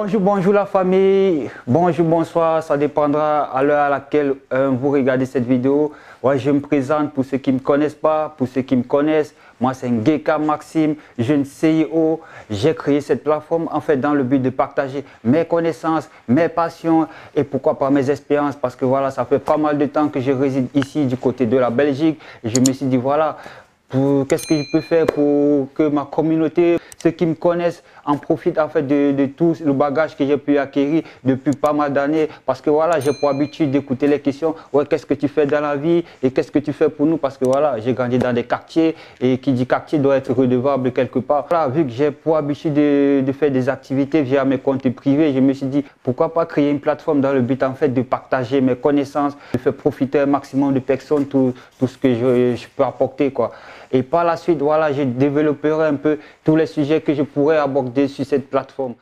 Bonjour, bonjour la famille. Bonjour, bonsoir. Ça dépendra à l'heure à laquelle euh, vous regardez cette vidéo. Ouais, je me présente pour ceux qui ne me connaissent pas, pour ceux qui me connaissent. Moi, c'est Ngeka Maxime, jeune CEO. J'ai créé cette plateforme en fait dans le but de partager mes connaissances, mes passions et pourquoi pas mes expériences parce que voilà, ça fait pas mal de temps que je réside ici du côté de la Belgique et je me suis dit voilà, qu'est-ce que je peux faire pour que ma communauté, ceux qui me connaissent, en profitent en fait de, tout le bagage que j'ai pu acquérir depuis pas mal d'années. Parce que voilà, j'ai pour habitude d'écouter les questions. Ouais, qu'est-ce que tu fais dans la vie? Et qu'est-ce que tu fais pour nous? Parce que voilà, j'ai grandi dans des quartiers et qui dit quartier doit être redevable quelque part. Voilà, vu que j'ai pour habitude de, faire des activités via mes comptes privés, je me suis dit pourquoi pas créer une plateforme dans le but en fait de partager mes connaissances, de faire profiter un maximum de personnes tout, ce que je, je peux apporter quoi. Et par la suite, voilà, je développerai un peu tous les sujets que je pourrais aborder sur cette plateforme.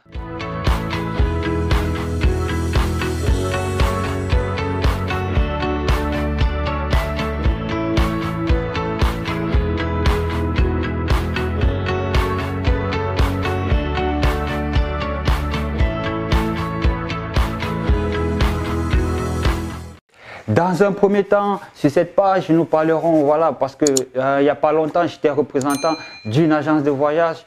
Dans un premier temps, sur cette page, nous parlerons, voilà, parce que euh, il n'y a pas longtemps, j'étais représentant d'une agence de voyage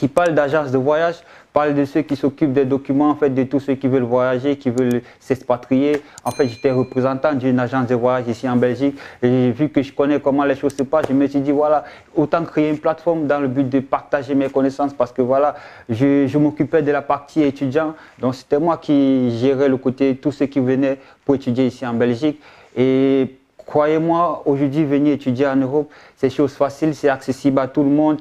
qui parle d'agence de voyage, parle de ceux qui s'occupent des documents, en fait, de tous ceux qui veulent voyager, qui veulent s'expatrier. En fait, j'étais représentant d'une agence de voyage ici en Belgique et vu que je connais comment les choses se passent, je me suis dit, voilà, autant créer une plateforme dans le but de partager mes connaissances parce que voilà, je, m'occupais de la partie étudiant. Donc, c'était moi qui gérais le côté, tous ceux qui venaient pour étudier ici en Belgique. Et croyez-moi, aujourd'hui, venir étudier en Europe, c'est chose facile, c'est accessible à tout le monde.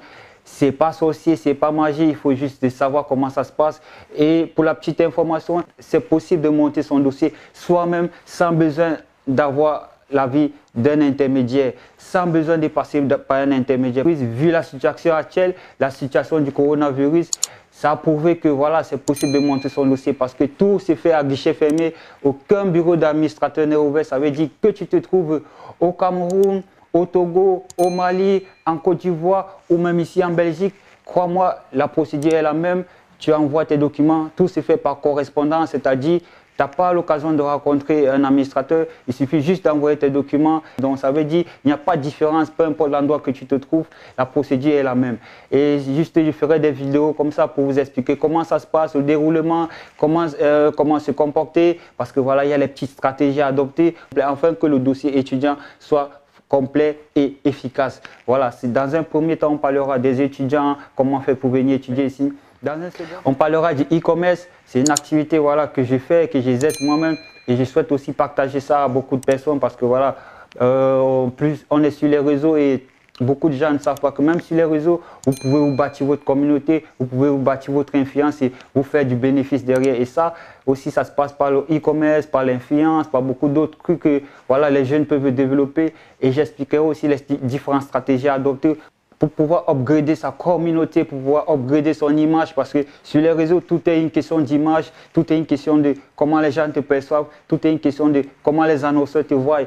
C'est pas sorcier, c'est pas magie, il faut juste savoir comment ça se passe. Et pour la petite information, c'est possible de monter son dossier soi-même sans besoin d'avoir l'avis d'un intermédiaire, sans besoin de passer par un intermédiaire. Vu la situation actuelle, la situation du coronavirus, ça a prouvé que voilà, c'est possible de monter son dossier parce que tout s'est fait à guichet fermé. Aucun bureau d'administrateur n'est ouvert. Ça veut dire que tu te trouves au Cameroun, au Togo, au Mali, en Côte d'Ivoire ou même ici en Belgique, crois-moi, la procédure est la même. Tu envoies tes documents, tout se fait par correspondance, c'est-à-dire tu n'as pas l'occasion de rencontrer un administrateur, il suffit juste d'envoyer tes documents. Donc ça veut dire qu'il n'y a pas de différence, peu importe l'endroit que tu te trouves, la procédure est la même. Et juste, je ferai des vidéos comme ça pour vous expliquer comment ça se passe, le déroulement, comment, euh, comment se comporter, parce que voilà, il y a les petites stratégies à adopter, afin que le dossier étudiant soit complet et efficace. Voilà, dans un premier temps, on parlera des étudiants, comment faire pour venir étudier ici. Dans un second, on parlera du e-commerce. C'est une activité voilà, que j'ai fait, que j'exerce moi-même et je souhaite aussi partager ça à beaucoup de personnes parce que voilà, euh, plus on est sur les réseaux et Beaucoup de gens ne savent pas que même sur les réseaux, vous pouvez vous bâtir votre communauté, vous pouvez vous bâtir votre influence et vous faire du bénéfice derrière. Et ça aussi, ça se passe par le e-commerce, par l'influence, par beaucoup d'autres trucs que voilà, les jeunes peuvent développer. Et j'expliquerai aussi les différentes stratégies à adopter pour pouvoir upgrader sa communauté, pour pouvoir upgrader son image, parce que sur les réseaux, tout est une question d'image, tout est une question de comment les gens te perçoivent, tout est une question de comment les annonceurs te voient.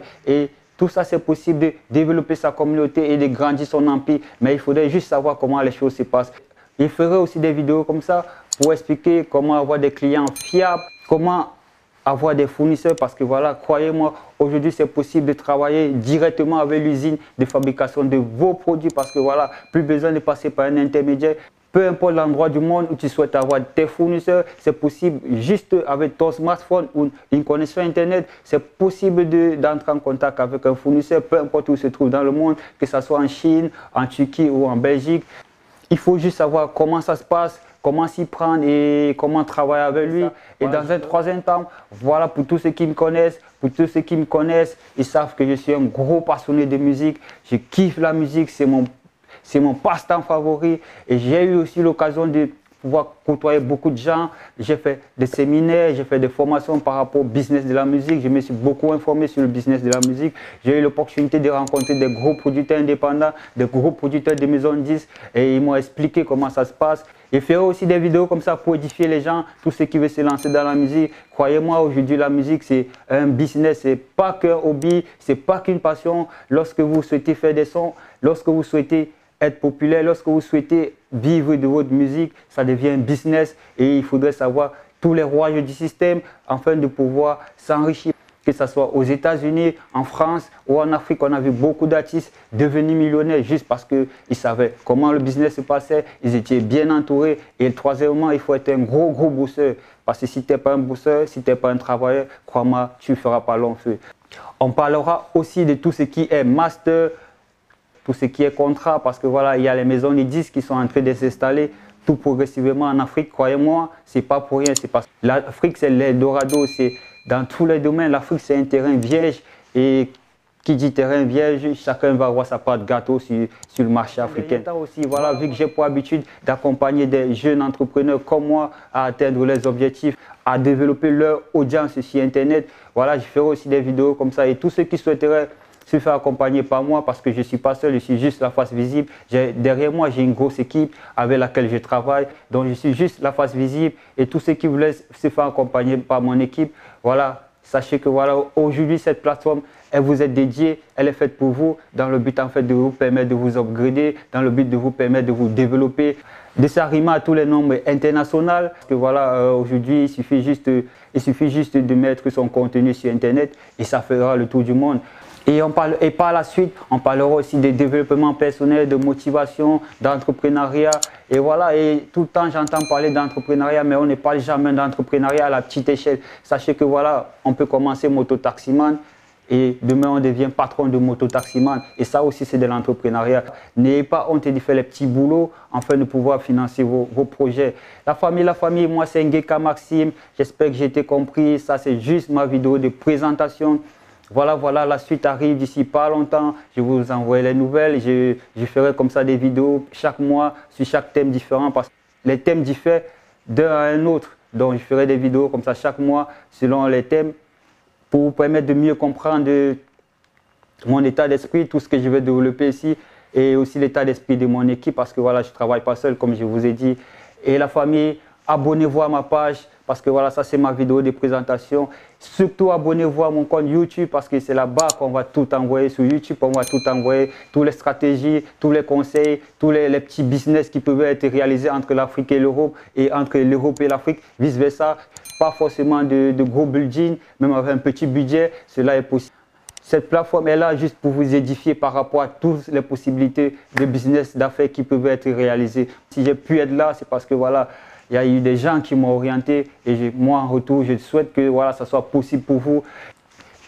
Tout ça, c'est possible de développer sa communauté et de grandir son empire, mais il faudrait juste savoir comment les choses se passent. Il ferait aussi des vidéos comme ça pour expliquer comment avoir des clients fiables, comment avoir des fournisseurs parce que voilà, croyez-moi, aujourd'hui c'est possible de travailler directement avec l'usine de fabrication de vos produits parce que voilà, plus besoin de passer par un intermédiaire. Peu importe l'endroit du monde où tu souhaites avoir tes fournisseurs, c'est possible juste avec ton smartphone ou une connexion Internet, c'est possible d'entrer en contact avec un fournisseur, peu importe où il se trouve dans le monde, que ce soit en Chine, en Turquie ou en Belgique. Il faut juste savoir comment ça se passe, comment s'y prendre et comment travailler avec lui. Et dans un troisième temps, voilà pour tous ceux qui me connaissent, pour tous ceux qui me connaissent, ils savent que je suis un gros passionné de musique. Je kiffe la musique, c'est mon c'est mon passe-temps favori. Et j'ai eu aussi l'occasion de pouvoir côtoyer beaucoup de gens. J'ai fait des séminaires, j'ai fait des formations par rapport au business de la musique. Je me suis beaucoup informé sur le business de la musique. J'ai eu l'opportunité de rencontrer des gros producteurs indépendants, des gros producteurs de maisons 10 et ils m'ont expliqué comment ça se passe. Et faire aussi des vidéos comme ça pour édifier les gens, tous ceux qui veulent se lancer dans la musique. Croyez-moi, aujourd'hui, la musique, c'est un business, c'est pas qu'un hobby, c'est pas qu'une passion. Lorsque vous souhaitez faire des sons, lorsque vous souhaitez être populaire, lorsque vous souhaitez vivre de votre musique, ça devient un business et il faudrait savoir tous les rouages du système afin de pouvoir s'enrichir que ce soit aux États-Unis, en France ou en Afrique, on a vu beaucoup d'artistes devenir millionnaires juste parce qu'ils savaient comment le business se passait, ils étaient bien entourés. Et troisièmement, il faut être un gros, gros bosseur. Parce que si tu n'es pas un bosseur, si tu n'es pas un travailleur, crois-moi, tu ne feras pas long feu. On parlera aussi de tout ce qui est master, tout ce qui est contrat, parce que voilà, il y a les maisons de disques qui sont en train de s'installer tout progressivement en Afrique. Croyez-moi, c'est pas pour rien. C'est parce l'Afrique, c'est l'Eldorado, c'est dans tous les domaines, l'Afrique, c'est un terrain vierge. Et qui dit terrain vierge, chacun va avoir sa part de gâteau sur, sur le marché africain. aussi, voilà, vu que j'ai pour habitude d'accompagner des jeunes entrepreneurs comme moi à atteindre leurs objectifs, à développer leur audience sur Internet, voilà, je ferai aussi des vidéos comme ça. Et tous ceux qui souhaiteraient se faire accompagner par moi parce que je ne suis pas seul, je suis juste la face visible. Derrière moi, j'ai une grosse équipe avec laquelle je travaille. Donc, je suis juste la face visible. Et tous ceux qui voulaient se faire accompagner par mon équipe, voilà, sachez que voilà, aujourd'hui, cette plateforme, elle vous est dédiée, elle est faite pour vous, dans le but en fait de vous permettre de vous upgrader, dans le but de vous permettre de vous développer, de s'arrimer à tous les nombres internationaux. Parce que voilà, euh, aujourd'hui, il il suffit juste de mettre son contenu sur Internet et ça fera le tour du monde. Et, par la suite, on parlera aussi de développement personnel, de motivation, d'entrepreneuriat. Et voilà, et tout le temps j'entends parler d'entrepreneuriat, mais on ne parle jamais d'entrepreneuriat à la petite échelle. Sachez que voilà, on peut commencer moto-taximan et demain on devient patron de moto-taximan. Et ça aussi c'est de l'entrepreneuriat. N'ayez pas honte de faire les petits boulots afin de pouvoir financer vos, vos projets. La famille, la famille, moi c'est Ngeka Maxime. J'espère que j'ai été compris. Ça c'est juste ma vidéo de présentation. Voilà, voilà, la suite arrive d'ici pas longtemps. Je vous envoie les nouvelles. Je, ferai comme ça des vidéos chaque mois sur chaque thème différent parce que les thèmes diffèrent d'un à un autre. Donc, je ferai des vidéos comme ça chaque mois selon les thèmes pour vous permettre de mieux comprendre mon état d'esprit, tout ce que je vais développer ici et aussi l'état d'esprit de mon équipe parce que voilà, je ne travaille pas seul comme je vous ai dit. Et la famille, abonnez-vous à ma page parce que voilà, ça c'est ma vidéo de présentation. Surtout abonnez-vous à mon compte YouTube parce que c'est là-bas qu'on va tout envoyer sur YouTube. On va tout envoyer, toutes les stratégies, tous les conseils, tous les, petits business qui peuvent être réalisés entre l'Afrique et l'Europe et entre l'Europe et l'Afrique, vice-versa. Pas forcément de, gros building, même avec un petit budget, cela est possible. Cette plateforme est là juste pour vous édifier par rapport à toutes les possibilités de business, d'affaires qui peuvent être réalisées. Si j'ai pu être là, c'est parce que voilà, il y a eu des gens qui m'ont orienté et moi en retour, je souhaite que voilà, ça soit possible pour vous.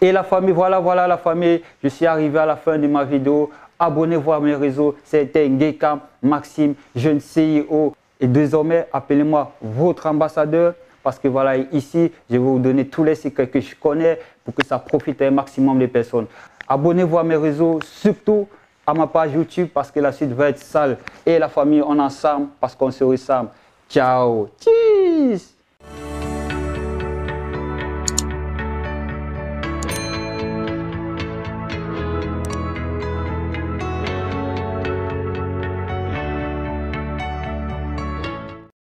Et la famille, voilà, voilà la famille, je suis arrivé à la fin de ma vidéo. Abonnez-vous à mes réseaux, c'était Ngekam Maxime, jeune CEO. Et désormais, appelez-moi votre ambassadeur parce que voilà, ici, je vais vous donner tous les secrets que je connais pour que ça profite un maximum de personnes. Abonnez-vous à mes réseaux, surtout à ma page YouTube parce que la suite va être sale. Et la famille, on ensemble parce qu'on se ressemble. 叫鸡。